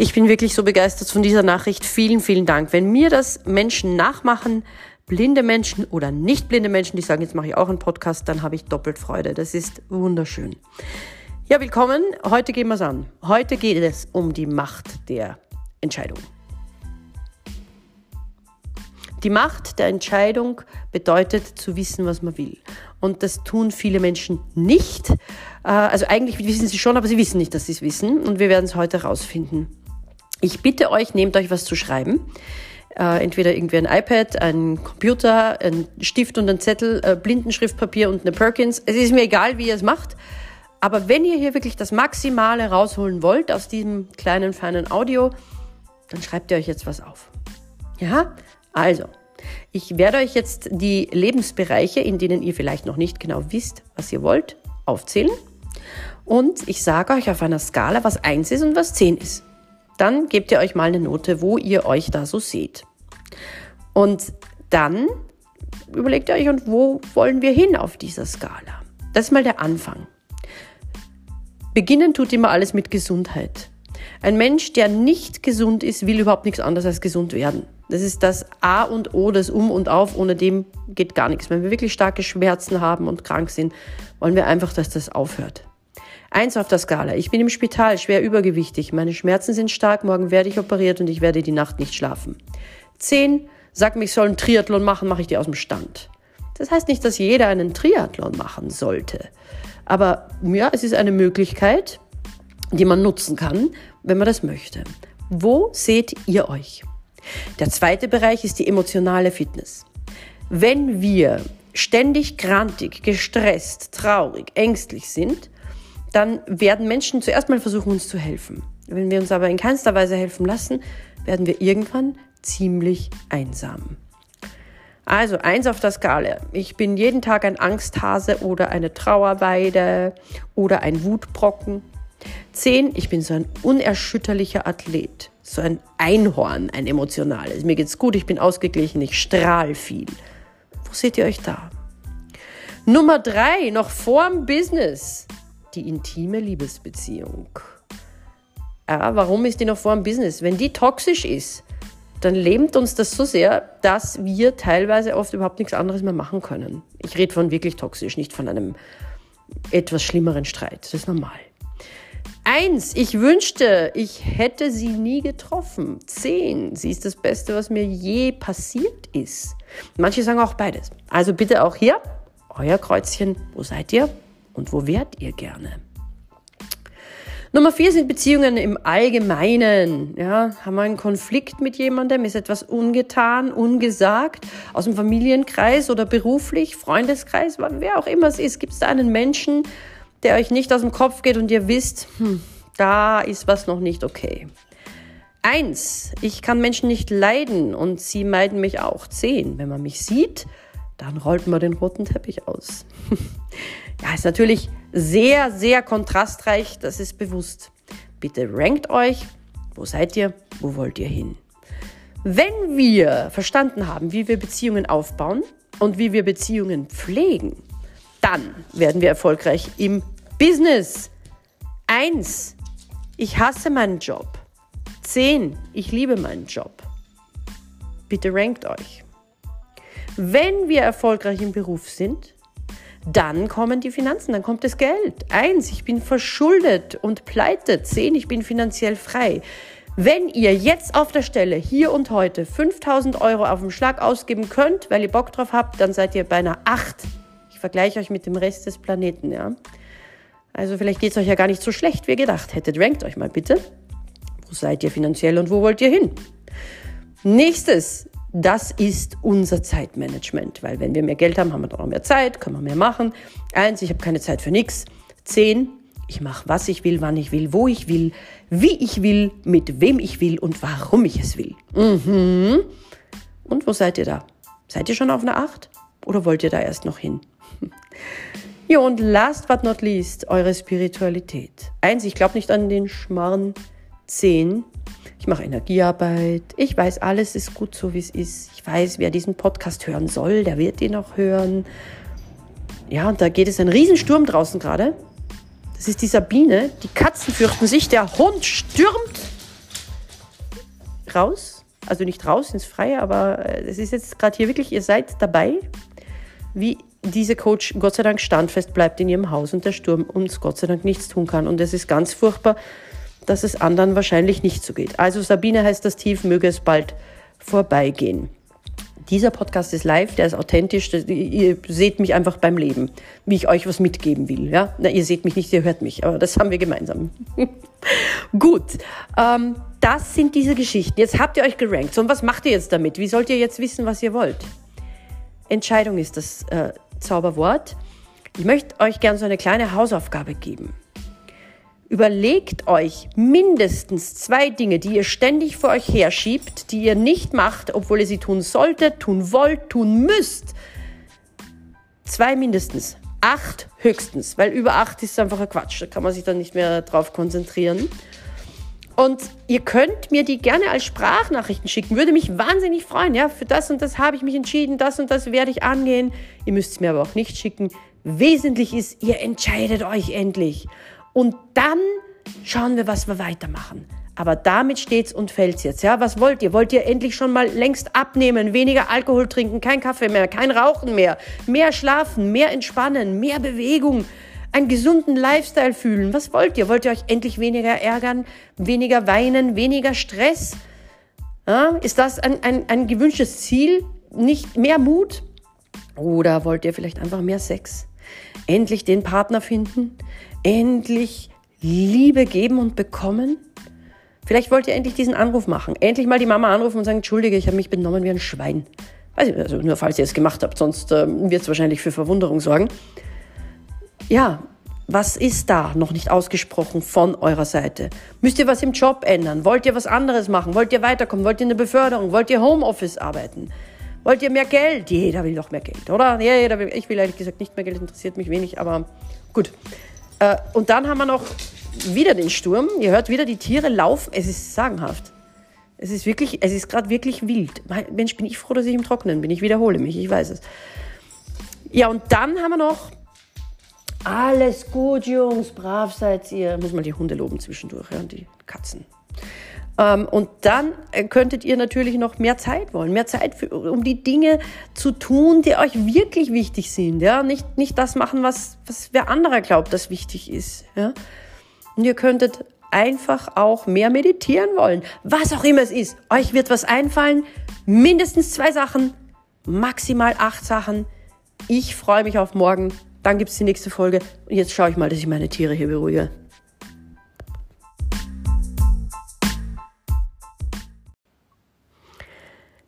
Ich bin wirklich so begeistert von dieser Nachricht. Vielen, vielen Dank. Wenn mir das Menschen nachmachen, blinde Menschen oder nicht blinde Menschen, die sagen, jetzt mache ich auch einen Podcast, dann habe ich doppelt Freude. Das ist wunderschön. Ja, willkommen. Heute gehen wir es an. Heute geht es um die Macht der Entscheidung. Die Macht der Entscheidung bedeutet zu wissen, was man will. Und das tun viele Menschen nicht. Äh, also eigentlich wissen sie schon, aber sie wissen nicht, dass sie es wissen. Und wir werden es heute herausfinden. Ich bitte euch, nehmt euch was zu schreiben. Äh, entweder irgendwie ein iPad, ein Computer, ein Stift und ein Zettel, äh, Blindenschriftpapier und eine Perkins. Es ist mir egal, wie ihr es macht. Aber wenn ihr hier wirklich das Maximale rausholen wollt aus diesem kleinen, feinen Audio, dann schreibt ihr euch jetzt was auf. Ja? Also, ich werde euch jetzt die Lebensbereiche, in denen ihr vielleicht noch nicht genau wisst, was ihr wollt, aufzählen. Und ich sage euch auf einer Skala, was 1 ist und was 10 ist. Dann gebt ihr euch mal eine Note, wo ihr euch da so seht. Und dann überlegt ihr euch, und wo wollen wir hin auf dieser Skala? Das ist mal der Anfang. Beginnen tut immer alles mit Gesundheit. Ein Mensch, der nicht gesund ist, will überhaupt nichts anderes als gesund werden. Das ist das A und O, das Um und Auf. Ohne dem geht gar nichts. Wenn wir wirklich starke Schmerzen haben und krank sind, wollen wir einfach, dass das aufhört. Eins auf der Skala. Ich bin im Spital, schwer übergewichtig. Meine Schmerzen sind stark. Morgen werde ich operiert und ich werde die Nacht nicht schlafen. Zehn. Sag mir, ich soll einen Triathlon machen, mache ich die aus dem Stand. Das heißt nicht, dass jeder einen Triathlon machen sollte. Aber ja, es ist eine Möglichkeit, die man nutzen kann, wenn man das möchte. Wo seht ihr euch? Der zweite Bereich ist die emotionale Fitness. Wenn wir ständig grantig, gestresst, traurig, ängstlich sind, dann werden Menschen zuerst mal versuchen, uns zu helfen. Wenn wir uns aber in keinster Weise helfen lassen, werden wir irgendwann ziemlich einsam. Also eins auf der Skala. Ich bin jeden Tag ein Angsthase oder eine Trauerweide oder ein Wutbrocken. Zehn, ich bin so ein unerschütterlicher Athlet, so ein Einhorn, ein emotionales. Mir geht's gut, ich bin ausgeglichen, ich strahl viel. Wo seht ihr euch da? Nummer drei, noch vorm Business, die intime Liebesbeziehung. Ja, warum ist die noch vorm Business? Wenn die toxisch ist, dann lähmt uns das so sehr, dass wir teilweise oft überhaupt nichts anderes mehr machen können. Ich rede von wirklich toxisch, nicht von einem etwas schlimmeren Streit. Das ist normal. Eins, ich wünschte, ich hätte sie nie getroffen. Zehn, sie ist das Beste, was mir je passiert ist. Manche sagen auch beides. Also bitte auch hier, euer Kreuzchen, wo seid ihr und wo wärt ihr gerne? Nummer vier sind Beziehungen im Allgemeinen. Ja, haben wir einen Konflikt mit jemandem? Ist etwas ungetan, ungesagt? Aus dem Familienkreis oder beruflich, Freundeskreis, wer auch immer es ist. Gibt es da einen Menschen, der euch nicht aus dem Kopf geht und ihr wisst, hm, da ist was noch nicht okay. Eins, ich kann Menschen nicht leiden und sie meiden mich auch. Zehn, wenn man mich sieht, dann rollt man den roten Teppich aus. ja, ist natürlich sehr, sehr kontrastreich, das ist bewusst. Bitte rankt euch, wo seid ihr, wo wollt ihr hin? Wenn wir verstanden haben, wie wir Beziehungen aufbauen und wie wir Beziehungen pflegen, dann werden wir erfolgreich im Business. Eins, ich hasse meinen Job. Zehn, ich liebe meinen Job. Bitte rankt euch. Wenn wir erfolgreich im Beruf sind, dann kommen die Finanzen, dann kommt das Geld. Eins, ich bin verschuldet und pleite. Zehn, ich bin finanziell frei. Wenn ihr jetzt auf der Stelle, hier und heute, 5000 Euro auf dem Schlag ausgeben könnt, weil ihr Bock drauf habt, dann seid ihr bei einer 8 ich vergleiche euch mit dem Rest des Planeten, ja. Also vielleicht geht es euch ja gar nicht so schlecht, wie ihr gedacht hättet. Rankt euch mal bitte. Wo seid ihr finanziell und wo wollt ihr hin? Nächstes, das ist unser Zeitmanagement, weil wenn wir mehr Geld haben, haben wir doch noch mehr Zeit, können wir mehr machen. Eins, ich habe keine Zeit für nichts. Zehn, ich mache, was ich will, wann ich will, wo ich will, wie ich will, mit wem ich will und warum ich es will. Mhm. Und wo seid ihr da? Seid ihr schon auf einer Acht? Oder wollt ihr da erst noch hin? Ja, und last but not least, eure Spiritualität. Eins, ich glaube nicht an den Schmarrn. Zehn, ich mache Energiearbeit. Ich weiß, alles ist gut so, wie es ist. Ich weiß, wer diesen Podcast hören soll, der wird ihn auch hören. Ja, und da geht es ein Riesensturm draußen gerade. Das ist die Sabine. Die Katzen fürchten sich. Der Hund stürmt. raus. Also nicht raus ins Freie, aber äh, es ist jetzt gerade hier wirklich, ihr seid dabei, wie diese Coach Gott sei Dank standfest bleibt in ihrem Haus und der Sturm uns Gott sei Dank nichts tun kann. Und es ist ganz furchtbar, dass es anderen wahrscheinlich nicht so geht. Also Sabine heißt das Tief, möge es bald vorbeigehen. Dieser Podcast ist live, der ist authentisch. Ihr seht mich einfach beim Leben, wie ich euch was mitgeben will. Ja? Na, ihr seht mich nicht, ihr hört mich, aber das haben wir gemeinsam. Gut, ähm, das sind diese Geschichten. Jetzt habt ihr euch gerankt. So, und was macht ihr jetzt damit? Wie sollt ihr jetzt wissen, was ihr wollt? Entscheidung ist das äh, Zauberwort. Ich möchte euch gerne so eine kleine Hausaufgabe geben. Überlegt euch mindestens zwei Dinge, die ihr ständig vor euch herschiebt, die ihr nicht macht, obwohl ihr sie tun solltet, tun wollt, tun müsst. Zwei mindestens. Acht höchstens, weil über acht ist einfach ein Quatsch. Da kann man sich dann nicht mehr drauf konzentrieren. Und ihr könnt mir die gerne als Sprachnachrichten schicken. Würde mich wahnsinnig freuen. Ja, für das und das habe ich mich entschieden, das und das werde ich angehen. Ihr müsst es mir aber auch nicht schicken. Wesentlich ist, ihr entscheidet euch endlich. Und dann schauen wir, was wir weitermachen. Aber damit steht's und fällt's jetzt. Ja, was wollt ihr? Wollt ihr endlich schon mal längst abnehmen, weniger Alkohol trinken, kein Kaffee mehr, kein Rauchen mehr, mehr schlafen, mehr entspannen, mehr Bewegung, einen gesunden Lifestyle fühlen? Was wollt ihr? Wollt ihr euch endlich weniger ärgern, weniger weinen, weniger Stress? Ja, ist das ein, ein, ein gewünschtes Ziel? Nicht mehr Mut? Oder wollt ihr vielleicht einfach mehr Sex? Endlich den Partner finden? Endlich Liebe geben und bekommen? Vielleicht wollt ihr endlich diesen Anruf machen. Endlich mal die Mama anrufen und sagen, entschuldige, ich habe mich benommen wie ein Schwein. Weiß ich, also nur falls ihr es gemacht habt, sonst äh, wird es wahrscheinlich für Verwunderung sorgen. Ja, was ist da noch nicht ausgesprochen von eurer Seite? Müsst ihr was im Job ändern? Wollt ihr was anderes machen? Wollt ihr weiterkommen? Wollt ihr eine Beförderung? Wollt ihr Homeoffice arbeiten? Wollt ihr mehr Geld? Jeder will doch mehr Geld, oder? Jeder will, ich will ehrlich gesagt nicht mehr Geld, interessiert mich wenig, aber gut. Äh, und dann haben wir noch wieder den Sturm. Ihr hört wieder die Tiere laufen. Es ist sagenhaft. Es ist wirklich, es ist gerade wirklich wild. Mensch, bin ich froh, dass ich im Trockenen bin. Ich wiederhole mich, ich weiß es. Ja, und dann haben wir noch alles gut, Jungs, brav seid ihr. Muss mal die Hunde loben zwischendurch, ja, und die Katzen. Ähm, und dann äh, könntet ihr natürlich noch mehr Zeit wollen, mehr Zeit, für, um die Dinge zu tun, die euch wirklich wichtig sind. Ja? Nicht, nicht das machen, was, was wer anderer glaubt, das wichtig ist. Ja? Und ihr könntet einfach auch mehr meditieren wollen. Was auch immer es ist. Euch wird was einfallen. Mindestens zwei Sachen, maximal acht Sachen. Ich freue mich auf morgen. Dann gibt es die nächste Folge. Und jetzt schaue ich mal, dass ich meine Tiere hier beruhige.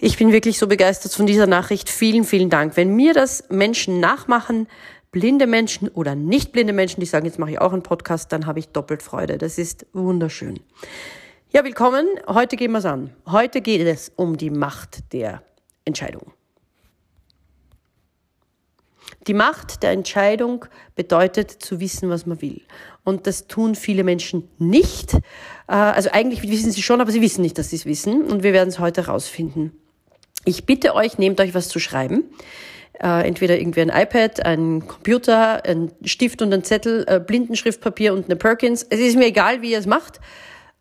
Ich bin wirklich so begeistert von dieser Nachricht. Vielen, vielen Dank. Wenn mir das Menschen nachmachen, blinde Menschen oder nicht blinde Menschen, die sagen, jetzt mache ich auch einen Podcast, dann habe ich doppelt Freude. Das ist wunderschön. Ja, willkommen. Heute gehen wir es an. Heute geht es um die Macht der Entscheidung. Die Macht der Entscheidung bedeutet zu wissen, was man will. Und das tun viele Menschen nicht. Äh, also eigentlich wissen sie schon, aber sie wissen nicht, dass sie es wissen. Und wir werden es heute herausfinden. Ich bitte euch, nehmt euch was zu schreiben. Äh, entweder irgendwie ein iPad, ein Computer, ein Stift und ein Zettel, äh, Blindenschriftpapier und eine Perkins. Es ist mir egal, wie ihr es macht.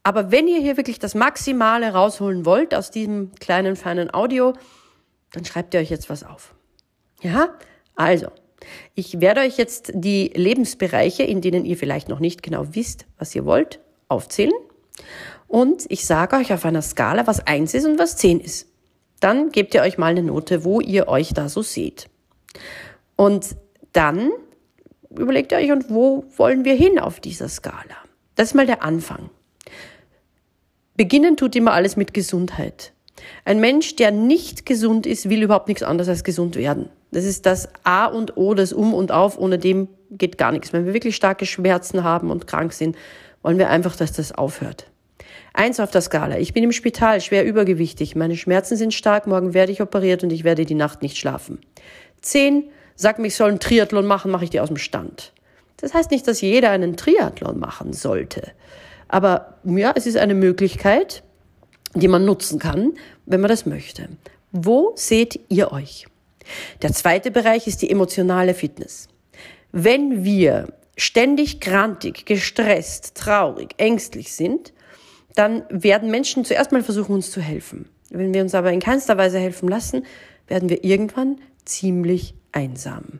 Aber wenn ihr hier wirklich das Maximale rausholen wollt aus diesem kleinen, feinen Audio, dann schreibt ihr euch jetzt was auf. Ja? Also, ich werde euch jetzt die Lebensbereiche, in denen ihr vielleicht noch nicht genau wisst, was ihr wollt, aufzählen. Und ich sage euch auf einer Skala, was eins ist und was zehn ist. Dann gebt ihr euch mal eine Note, wo ihr euch da so seht. Und dann überlegt ihr euch, und wo wollen wir hin auf dieser Skala? Das ist mal der Anfang. Beginnen tut immer alles mit Gesundheit. Ein Mensch, der nicht gesund ist, will überhaupt nichts anderes als gesund werden. Das ist das A und O, das Um und Auf. Ohne dem geht gar nichts. Wenn wir wirklich starke Schmerzen haben und krank sind, wollen wir einfach, dass das aufhört. Eins auf der Skala. Ich bin im Spital, schwer übergewichtig. Meine Schmerzen sind stark. Morgen werde ich operiert und ich werde die Nacht nicht schlafen. Zehn. Sag mir, ich soll einen Triathlon machen, mache ich dir aus dem Stand. Das heißt nicht, dass jeder einen Triathlon machen sollte. Aber ja, es ist eine Möglichkeit, die man nutzen kann, wenn man das möchte. Wo seht ihr euch? Der zweite Bereich ist die emotionale Fitness. Wenn wir ständig grantig, gestresst, traurig, ängstlich sind, dann werden Menschen zuerst mal versuchen, uns zu helfen. Wenn wir uns aber in keinster Weise helfen lassen, werden wir irgendwann ziemlich einsam.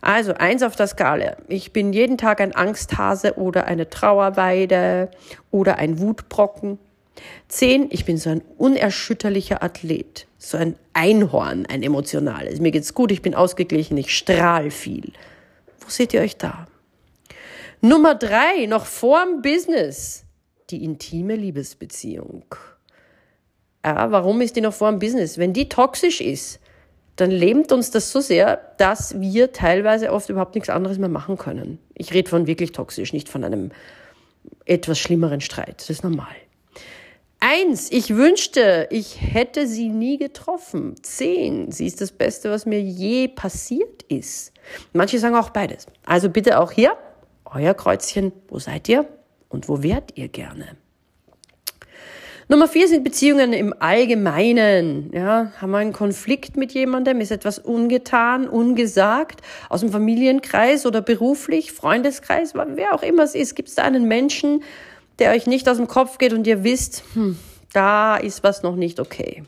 Also eins auf der Skala. Ich bin jeden Tag ein Angsthase oder eine Trauerweide oder ein Wutbrocken. Zehn, ich bin so ein unerschütterlicher Athlet, so ein Einhorn, ein emotionales. Mir geht's gut, ich bin ausgeglichen, ich strahl viel. Wo seht ihr euch da? Nummer drei, noch vorm Business, die intime Liebesbeziehung. Ja, warum ist die noch vorm Business? Wenn die toxisch ist, dann lähmt uns das so sehr, dass wir teilweise oft überhaupt nichts anderes mehr machen können. Ich rede von wirklich toxisch, nicht von einem etwas schlimmeren Streit. Das ist normal. Eins, ich wünschte, ich hätte sie nie getroffen. Zehn, sie ist das Beste, was mir je passiert ist. Manche sagen auch beides. Also bitte auch hier, euer Kreuzchen, wo seid ihr und wo wärt ihr gerne? Nummer vier sind Beziehungen im Allgemeinen. Ja, haben wir einen Konflikt mit jemandem, ist etwas ungetan, ungesagt, aus dem Familienkreis oder beruflich, Freundeskreis, wer auch immer es ist, gibt es da einen Menschen, der euch nicht aus dem Kopf geht und ihr wisst, hm, da ist was noch nicht okay.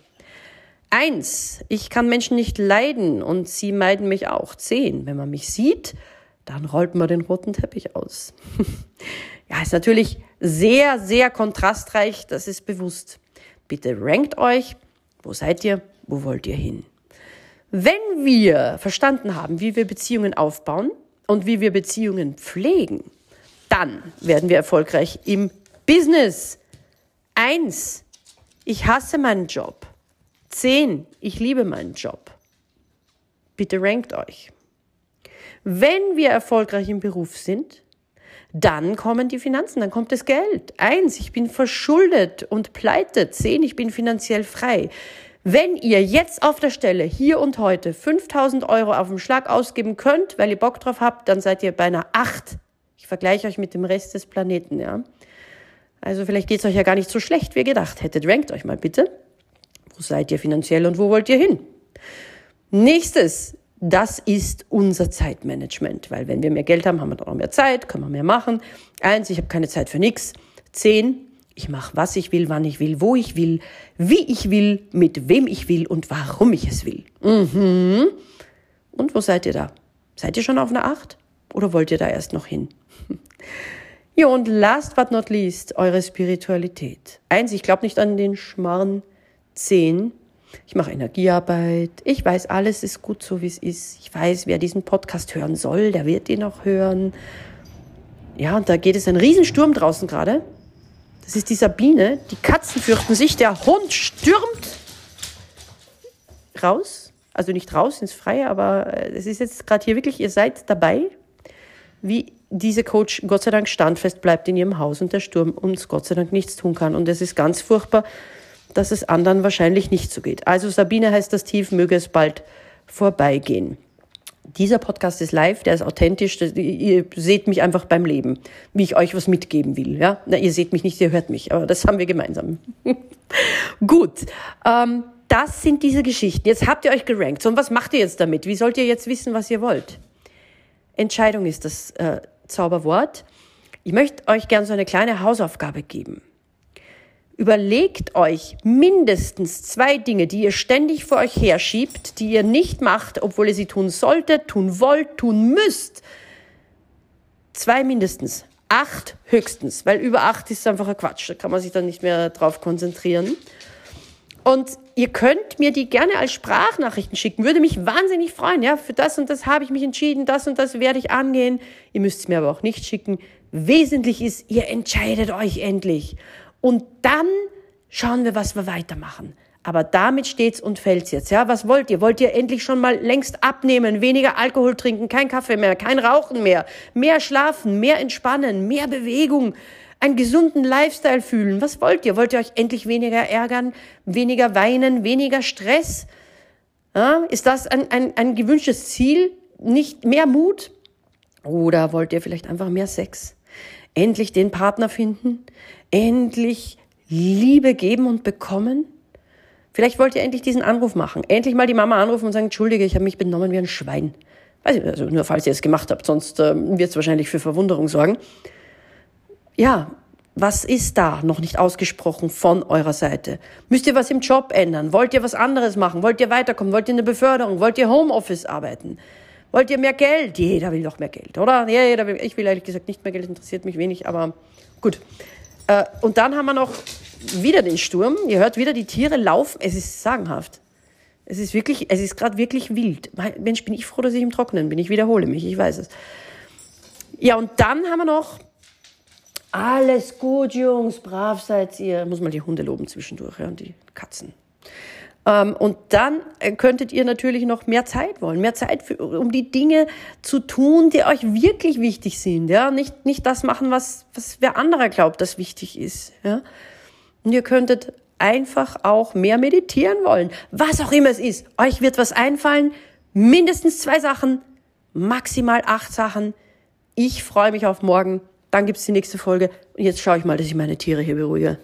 Eins, ich kann Menschen nicht leiden und sie meiden mich auch. Zehn, wenn man mich sieht, dann rollt man den roten Teppich aus. ja, ist natürlich sehr, sehr kontrastreich, das ist bewusst. Bitte rankt euch, wo seid ihr, wo wollt ihr hin? Wenn wir verstanden haben, wie wir Beziehungen aufbauen und wie wir Beziehungen pflegen, dann werden wir erfolgreich im Business. Eins, ich hasse meinen Job. Zehn, ich liebe meinen Job. Bitte rankt euch. Wenn wir erfolgreich im Beruf sind, dann kommen die Finanzen, dann kommt das Geld. Eins, ich bin verschuldet und pleite. Zehn, ich bin finanziell frei. Wenn ihr jetzt auf der Stelle hier und heute 5000 Euro auf dem Schlag ausgeben könnt, weil ihr Bock drauf habt, dann seid ihr bei einer 8. Ich vergleiche euch mit dem Rest des Planeten, ja. Also vielleicht geht es euch ja gar nicht so schlecht, wie ihr gedacht hättet. Rankt euch mal bitte. Wo seid ihr finanziell und wo wollt ihr hin? Nächstes, das ist unser Zeitmanagement, weil wenn wir mehr Geld haben, haben wir dann auch mehr Zeit, können wir mehr machen. Eins, ich habe keine Zeit für nichts. Zehn, ich mache, was ich will, wann ich will, wo ich will, wie ich will, mit wem ich will und warum ich es will. Mhm. Und wo seid ihr da? Seid ihr schon auf einer Acht? Oder wollt ihr da erst noch hin? Ja, und last but not least, eure Spiritualität. Eins, ich glaube nicht an den Schmarrn. Zehn, ich mache Energiearbeit. Ich weiß, alles ist gut so, wie es ist. Ich weiß, wer diesen Podcast hören soll, der wird ihn auch hören. Ja, und da geht es ein Riesensturm draußen gerade. Das ist die Sabine. Die Katzen fürchten sich. Der Hund stürmt raus. Also nicht raus ins Freie, aber äh, es ist jetzt gerade hier wirklich, ihr seid dabei, wie diese Coach Gott sei Dank standfest bleibt in ihrem Haus und der Sturm uns Gott sei Dank nichts tun kann. Und es ist ganz furchtbar, dass es anderen wahrscheinlich nicht so geht. Also Sabine heißt das Tief, möge es bald vorbeigehen. Dieser Podcast ist live, der ist authentisch. Ihr seht mich einfach beim Leben, wie ich euch was mitgeben will. Ja, Na, ihr seht mich nicht, ihr hört mich, aber das haben wir gemeinsam. Gut, ähm, das sind diese Geschichten. Jetzt habt ihr euch gerankt. So, und was macht ihr jetzt damit? Wie sollt ihr jetzt wissen, was ihr wollt? Entscheidung ist das äh, Zauberwort. Ich möchte euch gerne so eine kleine Hausaufgabe geben. Überlegt euch mindestens zwei Dinge, die ihr ständig vor euch herschiebt, die ihr nicht macht, obwohl ihr sie tun solltet, tun wollt, tun müsst. Zwei mindestens. Acht höchstens, weil über acht ist einfach ein Quatsch. Da kann man sich dann nicht mehr drauf konzentrieren. Und ihr könnt mir die gerne als Sprachnachrichten schicken. Würde mich wahnsinnig freuen. Ja, für das und das habe ich mich entschieden, das und das werde ich angehen. Ihr müsst es mir aber auch nicht schicken. Wesentlich ist, ihr entscheidet euch endlich. Und dann schauen wir, was wir weitermachen. Aber damit steht's und fällt's jetzt. Ja, was wollt ihr? Wollt ihr endlich schon mal längst abnehmen, weniger Alkohol trinken, kein Kaffee mehr, kein Rauchen mehr, mehr schlafen, mehr entspannen, mehr Bewegung, einen gesunden Lifestyle fühlen. Was wollt ihr? Wollt ihr euch endlich weniger ärgern, weniger weinen, weniger Stress? Ja, ist das ein, ein, ein gewünschtes Ziel? Nicht mehr Mut? Oder wollt ihr vielleicht einfach mehr Sex? Endlich den Partner finden? Endlich Liebe geben und bekommen? Vielleicht wollt ihr endlich diesen Anruf machen. Endlich mal die Mama anrufen und sagen, Entschuldige, ich habe mich benommen wie ein Schwein. Also nur falls ihr es gemacht habt, sonst äh, wird es wahrscheinlich für Verwunderung sorgen ja, was ist da noch nicht ausgesprochen von eurer Seite? Müsst ihr was im Job ändern? Wollt ihr was anderes machen? Wollt ihr weiterkommen? Wollt ihr eine Beförderung? Wollt ihr Homeoffice arbeiten? Wollt ihr mehr Geld? Jeder will doch mehr Geld, oder? Jeder will, ich will ehrlich gesagt nicht mehr Geld, interessiert mich wenig, aber gut. Äh, und dann haben wir noch wieder den Sturm. Ihr hört wieder, die Tiere laufen. Es ist sagenhaft. Es ist wirklich, es ist gerade wirklich wild. Mensch, bin ich froh, dass ich im Trockenen bin. Ich wiederhole mich, ich weiß es. Ja, und dann haben wir noch alles gut, Jungs, brav seid ihr. Muss mal die Hunde loben zwischendurch, ja, und die Katzen. Ähm, und dann äh, könntet ihr natürlich noch mehr Zeit wollen, mehr Zeit für, um die Dinge zu tun, die euch wirklich wichtig sind, ja. Nicht, nicht das machen, was, was wer anderer glaubt, das wichtig ist, ja. Und ihr könntet einfach auch mehr meditieren wollen. Was auch immer es ist. Euch wird was einfallen. Mindestens zwei Sachen, maximal acht Sachen. Ich freue mich auf morgen. Dann gibt's die nächste Folge. Und jetzt schaue ich mal, dass ich meine Tiere hier beruhige.